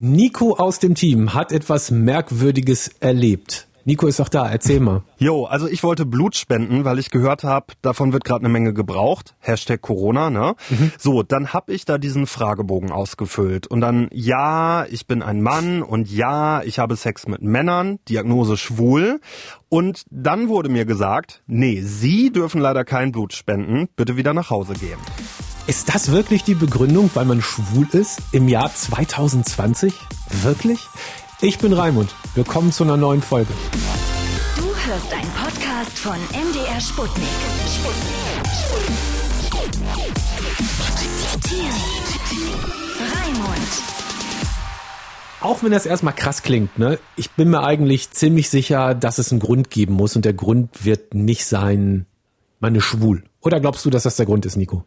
Nico aus dem Team hat etwas Merkwürdiges erlebt. Nico ist auch da, erzähl mal. Jo, also ich wollte Blut spenden, weil ich gehört habe, davon wird gerade eine Menge gebraucht. Hashtag Corona, ne? Mhm. So, dann hab ich da diesen Fragebogen ausgefüllt. Und dann, ja, ich bin ein Mann und ja, ich habe Sex mit Männern, Diagnose schwul. Und dann wurde mir gesagt, nee, Sie dürfen leider kein Blut spenden, bitte wieder nach Hause gehen. Ist das wirklich die Begründung, weil man schwul ist im Jahr 2020? Wirklich? Ich bin Raimund. Willkommen zu einer neuen Folge. Du hörst einen Podcast von MDR Sputnik. Raimund. Auch wenn das erstmal krass klingt, ne? Ich bin mir eigentlich ziemlich sicher, dass es einen Grund geben muss und der Grund wird nicht sein, man ist schwul. Oder glaubst du, dass das der Grund ist, Nico?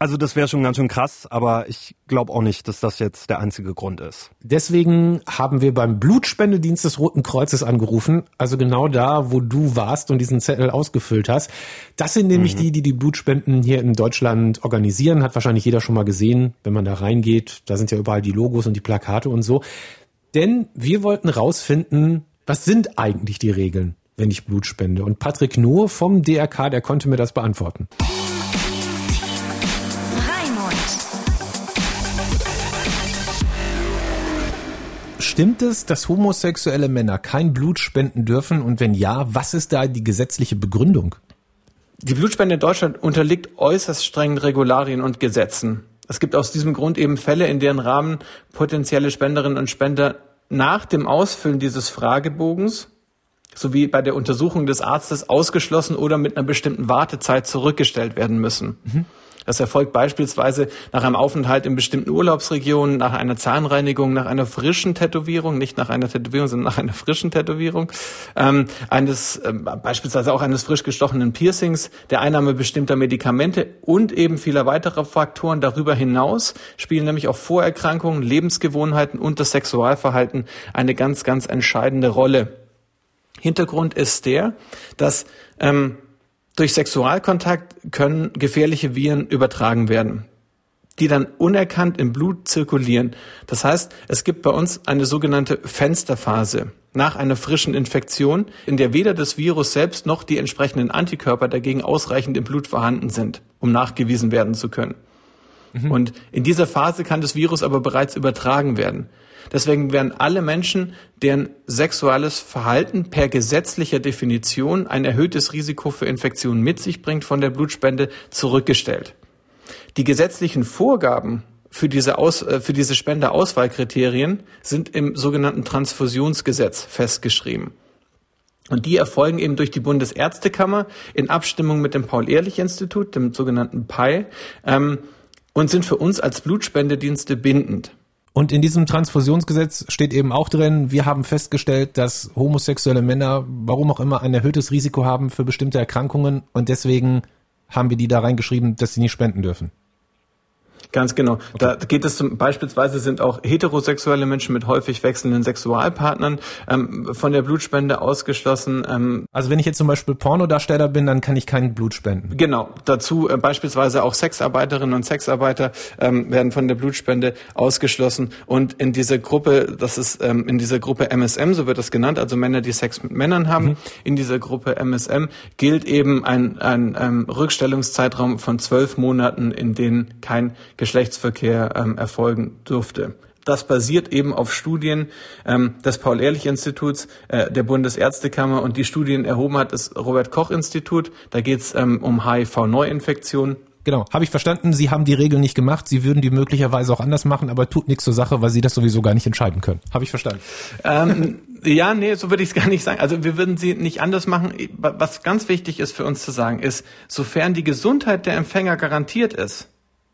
Also das wäre schon ganz schön krass, aber ich glaube auch nicht, dass das jetzt der einzige Grund ist. Deswegen haben wir beim Blutspendedienst des Roten Kreuzes angerufen, also genau da, wo du warst und diesen Zettel ausgefüllt hast. Das sind nämlich mhm. die, die die Blutspenden hier in Deutschland organisieren. Hat wahrscheinlich jeder schon mal gesehen, wenn man da reingeht. Da sind ja überall die Logos und die Plakate und so. Denn wir wollten rausfinden, was sind eigentlich die Regeln, wenn ich Blut spende? Und Patrick Nuhr vom DRK, der konnte mir das beantworten. Stimmt es, dass homosexuelle Männer kein Blut spenden dürfen? Und wenn ja, was ist da die gesetzliche Begründung? Die Blutspende in Deutschland unterliegt äußerst strengen Regularien und Gesetzen. Es gibt aus diesem Grund eben Fälle, in deren Rahmen potenzielle Spenderinnen und Spender nach dem Ausfüllen dieses Fragebogens sowie bei der Untersuchung des Arztes ausgeschlossen oder mit einer bestimmten Wartezeit zurückgestellt werden müssen. Mhm. Das erfolgt beispielsweise nach einem Aufenthalt in bestimmten Urlaubsregionen, nach einer Zahnreinigung, nach einer frischen Tätowierung, nicht nach einer Tätowierung, sondern nach einer frischen Tätowierung, ähm, eines äh, beispielsweise auch eines frisch gestochenen Piercings, der Einnahme bestimmter Medikamente und eben vieler weiterer Faktoren darüber hinaus spielen nämlich auch Vorerkrankungen, Lebensgewohnheiten und das Sexualverhalten eine ganz, ganz entscheidende Rolle. Hintergrund ist der, dass ähm, durch Sexualkontakt können gefährliche Viren übertragen werden, die dann unerkannt im Blut zirkulieren. Das heißt, es gibt bei uns eine sogenannte Fensterphase nach einer frischen Infektion, in der weder das Virus selbst noch die entsprechenden Antikörper dagegen ausreichend im Blut vorhanden sind, um nachgewiesen werden zu können. Mhm. Und in dieser Phase kann das Virus aber bereits übertragen werden. Deswegen werden alle Menschen, deren sexuelles Verhalten per gesetzlicher Definition ein erhöhtes Risiko für Infektionen mit sich bringt, von der Blutspende zurückgestellt. Die gesetzlichen Vorgaben für diese, Aus, äh, für diese Spendeauswahlkriterien sind im sogenannten Transfusionsgesetz festgeschrieben. Und die erfolgen eben durch die Bundesärztekammer in Abstimmung mit dem Paul-Ehrlich-Institut, dem sogenannten PI, ähm, und sind für uns als Blutspendedienste bindend. Und in diesem Transfusionsgesetz steht eben auch drin, wir haben festgestellt, dass homosexuelle Männer, warum auch immer, ein erhöhtes Risiko haben für bestimmte Erkrankungen und deswegen haben wir die da reingeschrieben, dass sie nicht spenden dürfen. Ganz genau. Okay. Da geht es zum beispielsweise sind auch heterosexuelle Menschen mit häufig wechselnden Sexualpartnern ähm, von der Blutspende ausgeschlossen. Ähm, also wenn ich jetzt zum Beispiel Pornodarsteller bin, dann kann ich kein Blut spenden. Genau. Dazu äh, beispielsweise auch Sexarbeiterinnen und Sexarbeiter ähm, werden von der Blutspende ausgeschlossen. Und in dieser Gruppe, das ist ähm, in dieser Gruppe MSM, so wird das genannt, also Männer, die Sex mit Männern haben, mhm. in dieser Gruppe MSM gilt eben ein, ein, ein ähm, Rückstellungszeitraum von zwölf Monaten, in denen kein Geschlechtsverkehr ähm, erfolgen dürfte. Das basiert eben auf Studien ähm, des Paul-Ehrlich-Instituts, äh, der Bundesärztekammer und die Studien erhoben hat das Robert-Koch-Institut. Da geht es ähm, um HIV-Neuinfektionen. Genau, habe ich verstanden. Sie haben die Regeln nicht gemacht. Sie würden die möglicherweise auch anders machen, aber tut nichts zur Sache, weil Sie das sowieso gar nicht entscheiden können. Habe ich verstanden. Ähm, ja, nee, so würde ich es gar nicht sagen. Also wir würden sie nicht anders machen. Was ganz wichtig ist für uns zu sagen, ist, sofern die Gesundheit der Empfänger garantiert ist,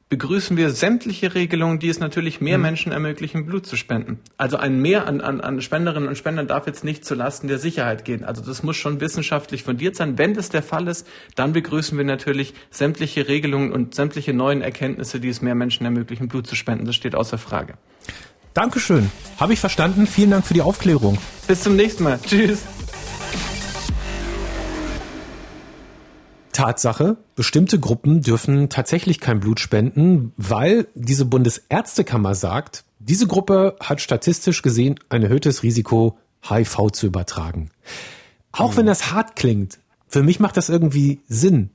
begrüßen wir sämtliche Regelungen, die es natürlich mehr mhm. Menschen ermöglichen, Blut zu spenden. Also ein Mehr an, an, an Spenderinnen und Spendern darf jetzt nicht zulasten der Sicherheit gehen. Also das muss schon wissenschaftlich fundiert sein. Wenn das der Fall ist, dann begrüßen wir natürlich sämtliche Regelungen und sämtliche neuen Erkenntnisse, die es mehr Menschen ermöglichen, Blut zu spenden. Das steht außer Frage. Dankeschön. Habe ich verstanden. Vielen Dank für die Aufklärung. Bis zum nächsten Mal. Tschüss. Tatsache, bestimmte Gruppen dürfen tatsächlich kein Blut spenden, weil diese Bundesärztekammer sagt, Diese Gruppe hat statistisch gesehen ein erhöhtes Risiko, HIV zu übertragen. Auch wenn das hart klingt, für mich macht das irgendwie Sinn,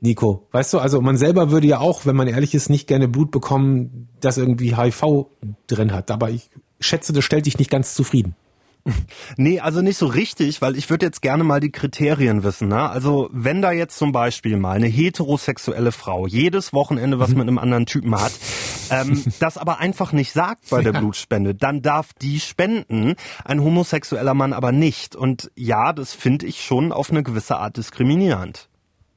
Nico. Weißt du, also man selber würde ja auch, wenn man ehrlich ist, nicht gerne Blut bekommen, das irgendwie HIV drin hat. Aber ich schätze, das stellt dich nicht ganz zufrieden. Nee, also nicht so richtig, weil ich würde jetzt gerne mal die Kriterien wissen. Ne? Also wenn da jetzt zum Beispiel mal eine heterosexuelle Frau jedes Wochenende was mhm. mit einem anderen Typen hat, ähm, das aber einfach nicht sagt bei der ja. Blutspende, dann darf die spenden, ein homosexueller Mann aber nicht. Und ja, das finde ich schon auf eine gewisse Art diskriminierend.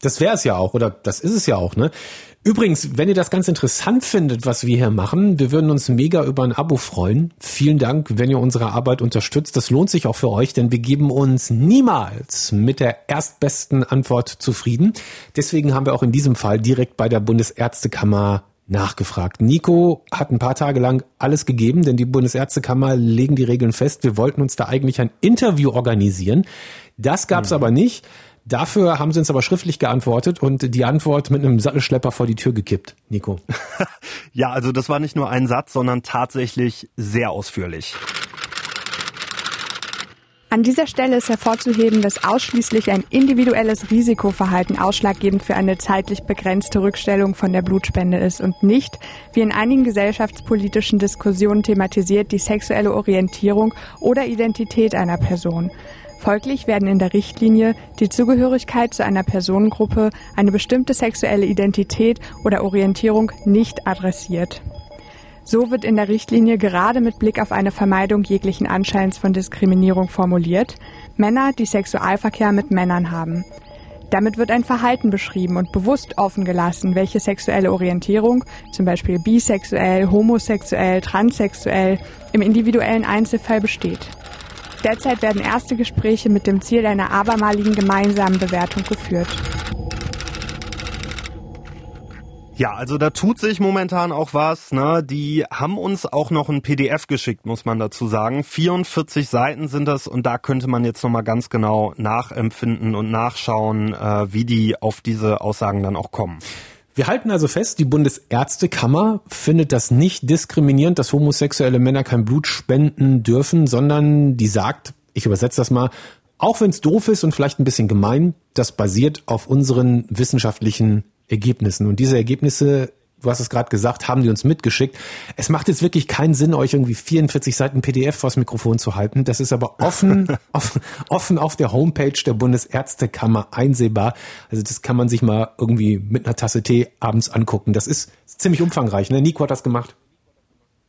Das wäre es ja auch, oder das ist es ja auch, ne? Übrigens, wenn ihr das ganz interessant findet, was wir hier machen, wir würden uns mega über ein Abo freuen. Vielen Dank, wenn ihr unsere Arbeit unterstützt. Das lohnt sich auch für euch, denn wir geben uns niemals mit der erstbesten Antwort zufrieden. Deswegen haben wir auch in diesem Fall direkt bei der Bundesärztekammer nachgefragt. Nico hat ein paar Tage lang alles gegeben, denn die Bundesärztekammer legen die Regeln fest. Wir wollten uns da eigentlich ein Interview organisieren. Das gab's mhm. aber nicht. Dafür haben sie uns aber schriftlich geantwortet und die Antwort mit einem Sattelschlepper vor die Tür gekippt, Nico. ja, also das war nicht nur ein Satz, sondern tatsächlich sehr ausführlich. An dieser Stelle ist hervorzuheben, dass ausschließlich ein individuelles Risikoverhalten ausschlaggebend für eine zeitlich begrenzte Rückstellung von der Blutspende ist und nicht, wie in einigen gesellschaftspolitischen Diskussionen thematisiert, die sexuelle Orientierung oder Identität einer Person. Folglich werden in der Richtlinie die Zugehörigkeit zu einer Personengruppe, eine bestimmte sexuelle Identität oder Orientierung nicht adressiert. So wird in der Richtlinie gerade mit Blick auf eine Vermeidung jeglichen Anscheins von Diskriminierung formuliert, Männer, die Sexualverkehr mit Männern haben. Damit wird ein Verhalten beschrieben und bewusst offen gelassen, welche sexuelle Orientierung, zum Beispiel bisexuell, homosexuell, transsexuell, im individuellen Einzelfall besteht. Derzeit werden erste Gespräche mit dem Ziel einer abermaligen gemeinsamen Bewertung geführt. Ja, also da tut sich momentan auch was. Ne? Die haben uns auch noch ein PDF geschickt, muss man dazu sagen. 44 Seiten sind das und da könnte man jetzt nochmal ganz genau nachempfinden und nachschauen, äh, wie die auf diese Aussagen dann auch kommen. Wir halten also fest, die Bundesärztekammer findet das nicht diskriminierend, dass homosexuelle Männer kein Blut spenden dürfen, sondern die sagt, ich übersetze das mal, auch wenn es doof ist und vielleicht ein bisschen gemein, das basiert auf unseren wissenschaftlichen Ergebnissen. Und diese Ergebnisse du hast es gerade gesagt, haben die uns mitgeschickt. Es macht jetzt wirklich keinen Sinn, euch irgendwie 44 Seiten PDF vors Mikrofon zu halten. Das ist aber offen, offen, offen auf der Homepage der Bundesärztekammer einsehbar. Also das kann man sich mal irgendwie mit einer Tasse Tee abends angucken. Das ist ziemlich umfangreich. Ne? Nico hat das gemacht.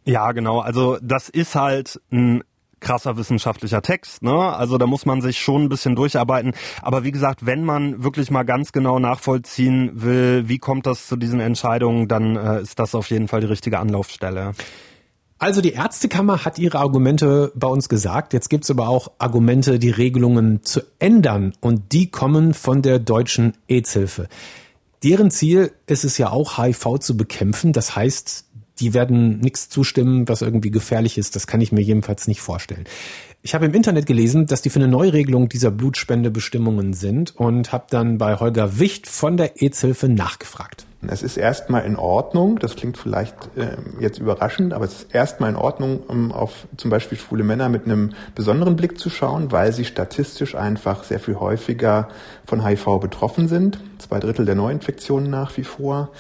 Ja, genau. Also das ist halt ein krasser wissenschaftlicher Text, ne? Also da muss man sich schon ein bisschen durcharbeiten. Aber wie gesagt, wenn man wirklich mal ganz genau nachvollziehen will, wie kommt das zu diesen Entscheidungen, dann äh, ist das auf jeden Fall die richtige Anlaufstelle. Also die Ärztekammer hat ihre Argumente bei uns gesagt. Jetzt gibt's aber auch Argumente, die Regelungen zu ändern. Und die kommen von der deutschen AIDS-Hilfe. Deren Ziel ist es ja auch, HIV zu bekämpfen. Das heißt, die werden nichts zustimmen, was irgendwie gefährlich ist. Das kann ich mir jedenfalls nicht vorstellen. Ich habe im Internet gelesen, dass die für eine Neuregelung dieser Blutspendebestimmungen sind und habe dann bei Holger Wicht von der AIDS-Hilfe nachgefragt. Es ist erstmal in Ordnung, das klingt vielleicht äh, jetzt überraschend, aber es ist erstmal in Ordnung, um auf zum Beispiel schwule Männer mit einem besonderen Blick zu schauen, weil sie statistisch einfach sehr viel häufiger von HIV betroffen sind. Zwei Drittel der Neuinfektionen nach wie vor.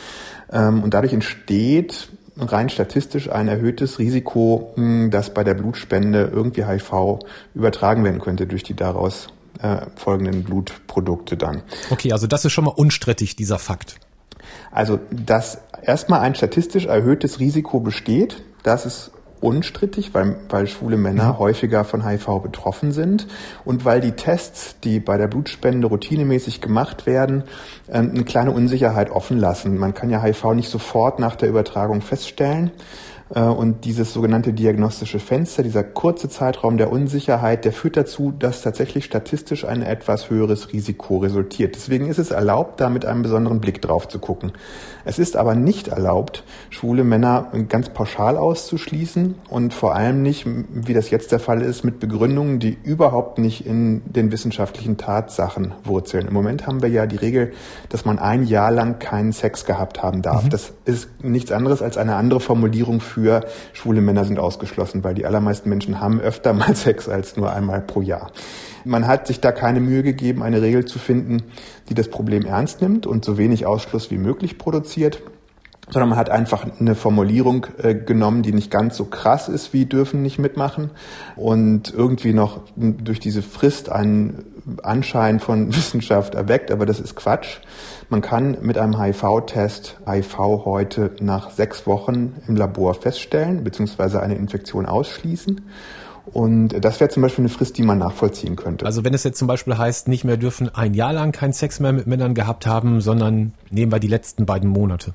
Ähm, und dadurch entsteht rein statistisch ein erhöhtes Risiko, hm, dass bei der Blutspende irgendwie HIV übertragen werden könnte durch die daraus äh, folgenden Blutprodukte dann. Okay, also das ist schon mal unstrittig, dieser Fakt. Also, dass erstmal ein statistisch erhöhtes Risiko besteht, das ist unstrittig, weil, weil schwule Männer mhm. häufiger von HIV betroffen sind und weil die Tests, die bei der Blutspende routinemäßig gemacht werden, ähm, eine kleine Unsicherheit offen lassen. Man kann ja HIV nicht sofort nach der Übertragung feststellen. Äh, und dieses sogenannte diagnostische Fenster, dieser kurze Zeitraum der Unsicherheit, der führt dazu, dass tatsächlich statistisch ein etwas höheres Risiko resultiert. Deswegen ist es erlaubt, da mit einem besonderen Blick drauf zu gucken. Es ist aber nicht erlaubt, schwule Männer ganz pauschal auszuschließen und vor allem nicht, wie das jetzt der Fall ist, mit Begründungen, die überhaupt nicht in den wissenschaftlichen Tatsachen wurzeln. Im Moment haben wir ja die Regel, dass man ein Jahr lang keinen Sex gehabt haben darf. Mhm. Das ist nichts anderes als eine andere Formulierung für für schwule Männer sind ausgeschlossen, weil die allermeisten Menschen haben öfter mal Sex als nur einmal pro Jahr. Man hat sich da keine Mühe gegeben, eine Regel zu finden, die das Problem ernst nimmt und so wenig Ausschluss wie möglich produziert sondern man hat einfach eine Formulierung äh, genommen, die nicht ganz so krass ist wie dürfen nicht mitmachen und irgendwie noch durch diese Frist einen Anschein von Wissenschaft erweckt, aber das ist Quatsch. Man kann mit einem HIV-Test HIV heute nach sechs Wochen im Labor feststellen, beziehungsweise eine Infektion ausschließen. Und das wäre zum Beispiel eine Frist, die man nachvollziehen könnte. Also wenn es jetzt zum Beispiel heißt, nicht mehr dürfen ein Jahr lang keinen Sex mehr mit Männern gehabt haben, sondern nehmen wir die letzten beiden Monate.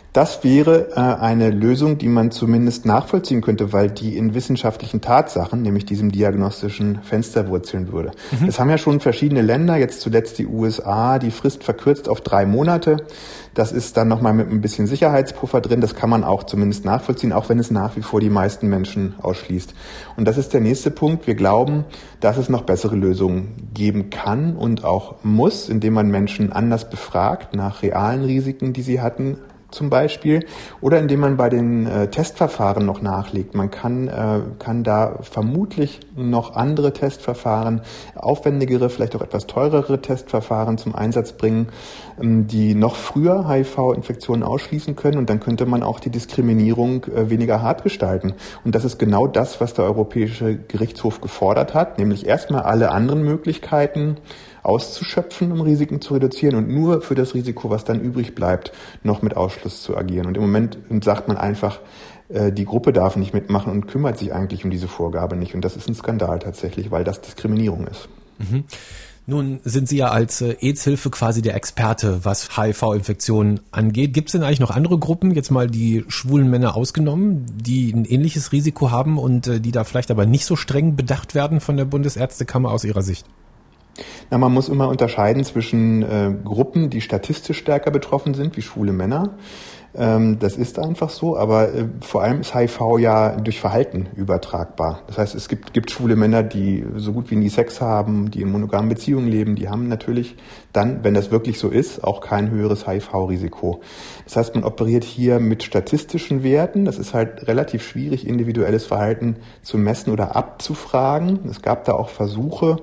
Das wäre äh, eine Lösung, die man zumindest nachvollziehen könnte, weil die in wissenschaftlichen Tatsachen, nämlich diesem diagnostischen Fenster wurzeln würde. Mhm. Es haben ja schon verschiedene Länder, jetzt zuletzt die USA, die Frist verkürzt auf drei Monate. Das ist dann nochmal mit ein bisschen Sicherheitspuffer drin. Das kann man auch zumindest nachvollziehen, auch wenn es nach wie vor die meisten Menschen ausschließt. Und das ist der nächste Punkt. Wir glauben, dass es noch bessere Lösungen geben kann und auch muss, indem man Menschen anders befragt nach realen Risiken, die sie hatten, zum Beispiel oder indem man bei den äh, Testverfahren noch nachlegt. Man kann, äh, kann da vermutlich noch andere Testverfahren, aufwendigere, vielleicht auch etwas teurere Testverfahren zum Einsatz bringen, ähm, die noch früher HIV-Infektionen ausschließen können und dann könnte man auch die Diskriminierung äh, weniger hart gestalten. Und das ist genau das, was der Europäische Gerichtshof gefordert hat, nämlich erstmal alle anderen Möglichkeiten, auszuschöpfen, um Risiken zu reduzieren und nur für das Risiko, was dann übrig bleibt, noch mit Ausschluss zu agieren. Und im Moment sagt man einfach, äh, die Gruppe darf nicht mitmachen und kümmert sich eigentlich um diese Vorgabe nicht. Und das ist ein Skandal tatsächlich, weil das Diskriminierung ist. Mhm. Nun sind Sie ja als äh, AIDS-Hilfe quasi der Experte, was HIV-Infektionen angeht. Gibt es denn eigentlich noch andere Gruppen, jetzt mal die schwulen Männer ausgenommen, die ein ähnliches Risiko haben und äh, die da vielleicht aber nicht so streng bedacht werden von der Bundesärztekammer aus Ihrer Sicht? Na, man muss immer unterscheiden zwischen äh, Gruppen, die statistisch stärker betroffen sind, wie schwule Männer, ähm, das ist einfach so, aber äh, vor allem ist HIV ja durch Verhalten übertragbar. Das heißt, es gibt, gibt schwule Männer, die so gut wie nie Sex haben, die in monogamen Beziehungen leben, die haben natürlich dann, wenn das wirklich so ist, auch kein höheres HIV-Risiko. Das heißt, man operiert hier mit statistischen Werten. Das ist halt relativ schwierig, individuelles Verhalten zu messen oder abzufragen. Es gab da auch Versuche,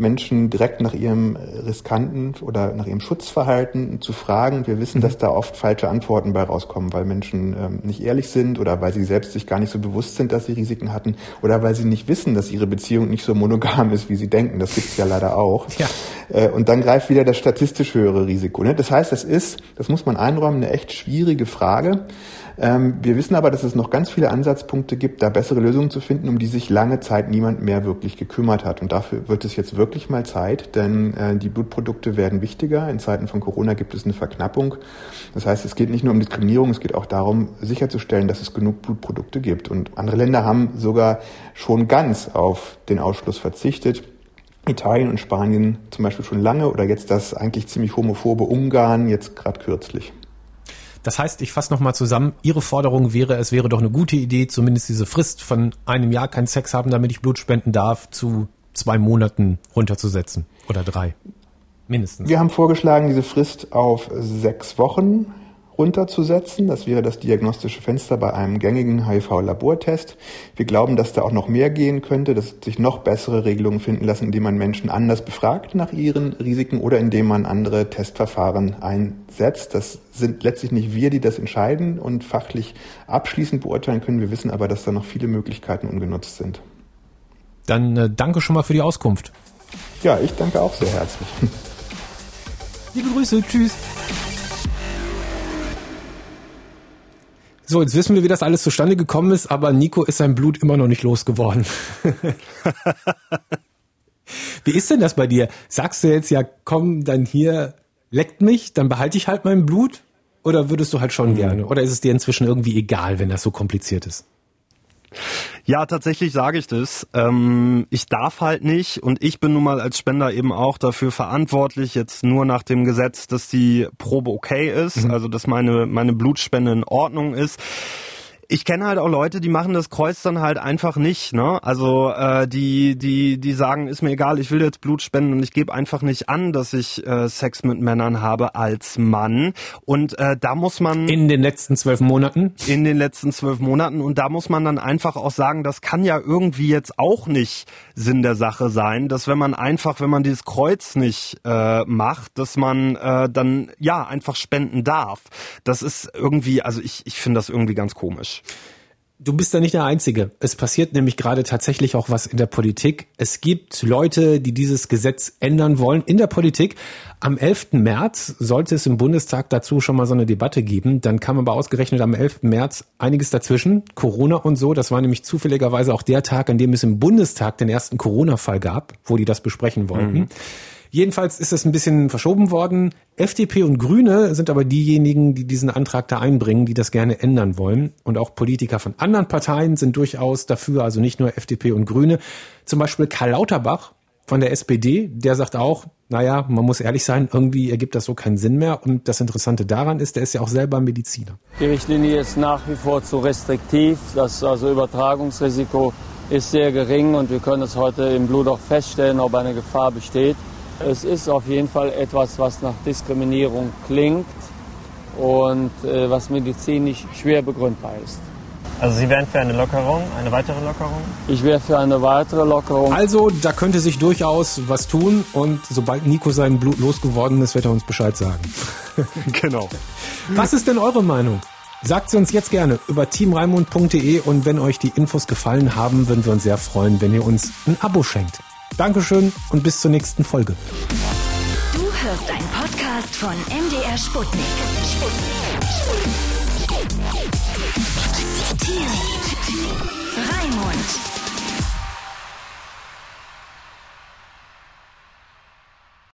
Menschen direkt nach ihrem riskanten oder nach ihrem Schutzverhalten zu fragen. Wir wissen, mhm. dass da oft falsche Antworten bei rauskommen, weil Menschen ähm, nicht ehrlich sind oder weil sie selbst sich gar nicht so bewusst sind, dass sie Risiken hatten oder weil sie nicht wissen, dass ihre Beziehung nicht so monogam ist, wie sie denken. Das gibt es ja leider auch. Ja. Äh, und dann greift wieder das statistisch höhere Risiko. Ne? Das heißt, das ist, das muss man einräumen, eine echt schwierige Frage. Ähm, wir wissen aber, dass es noch ganz viele Ansatzpunkte gibt, da bessere Lösungen zu finden, um die sich lange Zeit niemand mehr wirklich gekümmert hat. Und dafür wird es jetzt wirklich mal Zeit, denn äh, die Blutprodukte werden wichtiger. In Zeiten von Corona gibt es eine Verknappung. Das heißt, es geht nicht nur um Diskriminierung, es geht auch darum, sicherzustellen, dass es genug Blutprodukte gibt. Und andere Länder haben sogar schon ganz auf den Ausschluss verzichtet. Italien und Spanien zum Beispiel schon lange oder jetzt das eigentlich ziemlich homophobe Ungarn jetzt gerade kürzlich. Das heißt, ich fasse nochmal zusammen, Ihre Forderung wäre, es wäre doch eine gute Idee, zumindest diese Frist von einem Jahr kein Sex haben, damit ich Blut spenden darf, zu zwei Monaten runterzusetzen oder drei. Mindestens. Wir haben vorgeschlagen, diese Frist auf sechs Wochen runterzusetzen. Das wäre das diagnostische Fenster bei einem gängigen HIV-Labortest. Wir glauben, dass da auch noch mehr gehen könnte, dass sich noch bessere Regelungen finden lassen, indem man Menschen anders befragt nach ihren Risiken oder indem man andere Testverfahren einsetzt. Das sind letztlich nicht wir, die das entscheiden und fachlich abschließend beurteilen können. Wir wissen aber, dass da noch viele Möglichkeiten ungenutzt sind. Dann äh, danke schon mal für die Auskunft. Ja, ich danke auch sehr herzlich. Liebe Grüße, tschüss. So, jetzt wissen wir, wie das alles zustande gekommen ist, aber Nico ist sein Blut immer noch nicht losgeworden. wie ist denn das bei dir? Sagst du jetzt ja, komm, dann hier, leckt mich, dann behalte ich halt mein Blut? Oder würdest du halt schon mhm. gerne? Oder ist es dir inzwischen irgendwie egal, wenn das so kompliziert ist? Ja, tatsächlich sage ich das. Ähm, ich darf halt nicht und ich bin nun mal als Spender eben auch dafür verantwortlich, jetzt nur nach dem Gesetz, dass die Probe okay ist, mhm. also dass meine, meine Blutspende in Ordnung ist. Ich kenne halt auch Leute, die machen das Kreuz dann halt einfach nicht, ne? Also äh, die, die, die sagen, ist mir egal, ich will jetzt Blut spenden und ich gebe einfach nicht an, dass ich äh, Sex mit Männern habe als Mann. Und äh, da muss man. In den letzten zwölf Monaten? In den letzten zwölf Monaten. Und da muss man dann einfach auch sagen, das kann ja irgendwie jetzt auch nicht Sinn der Sache sein, dass wenn man einfach, wenn man dieses Kreuz nicht äh, macht, dass man äh, dann ja einfach spenden darf. Das ist irgendwie, also ich, ich finde das irgendwie ganz komisch. Du bist da nicht der Einzige. Es passiert nämlich gerade tatsächlich auch was in der Politik. Es gibt Leute, die dieses Gesetz ändern wollen in der Politik. Am 11. März sollte es im Bundestag dazu schon mal so eine Debatte geben. Dann kam aber ausgerechnet am 11. März einiges dazwischen. Corona und so. Das war nämlich zufälligerweise auch der Tag, an dem es im Bundestag den ersten Corona-Fall gab, wo die das besprechen wollten. Mhm. Jedenfalls ist es ein bisschen verschoben worden. FDP und Grüne sind aber diejenigen, die diesen Antrag da einbringen, die das gerne ändern wollen. Und auch Politiker von anderen Parteien sind durchaus dafür, also nicht nur FDP und Grüne. Zum Beispiel Karl Lauterbach von der SPD, der sagt auch, naja, man muss ehrlich sein, irgendwie ergibt das so keinen Sinn mehr. Und das Interessante daran ist, der ist ja auch selber Mediziner. Die Richtlinie ist nach wie vor zu restriktiv. Das also Übertragungsrisiko ist sehr gering und wir können es heute im Blut auch feststellen, ob eine Gefahr besteht. Es ist auf jeden Fall etwas, was nach Diskriminierung klingt und äh, was medizinisch schwer begründbar ist. Also Sie wären für eine Lockerung, eine weitere Lockerung? Ich wäre für eine weitere Lockerung. Also da könnte sich durchaus was tun und sobald Nico sein Blut losgeworden ist, wird er uns Bescheid sagen. genau. Was ist denn eure Meinung? Sagt sie uns jetzt gerne über teamraimund.de und wenn euch die Infos gefallen haben, würden wir uns sehr freuen, wenn ihr uns ein Abo schenkt. Dankeschön und bis zur nächsten Folge. Du hörst einen Podcast von MDR Sputnik. Sputnik. Raimund.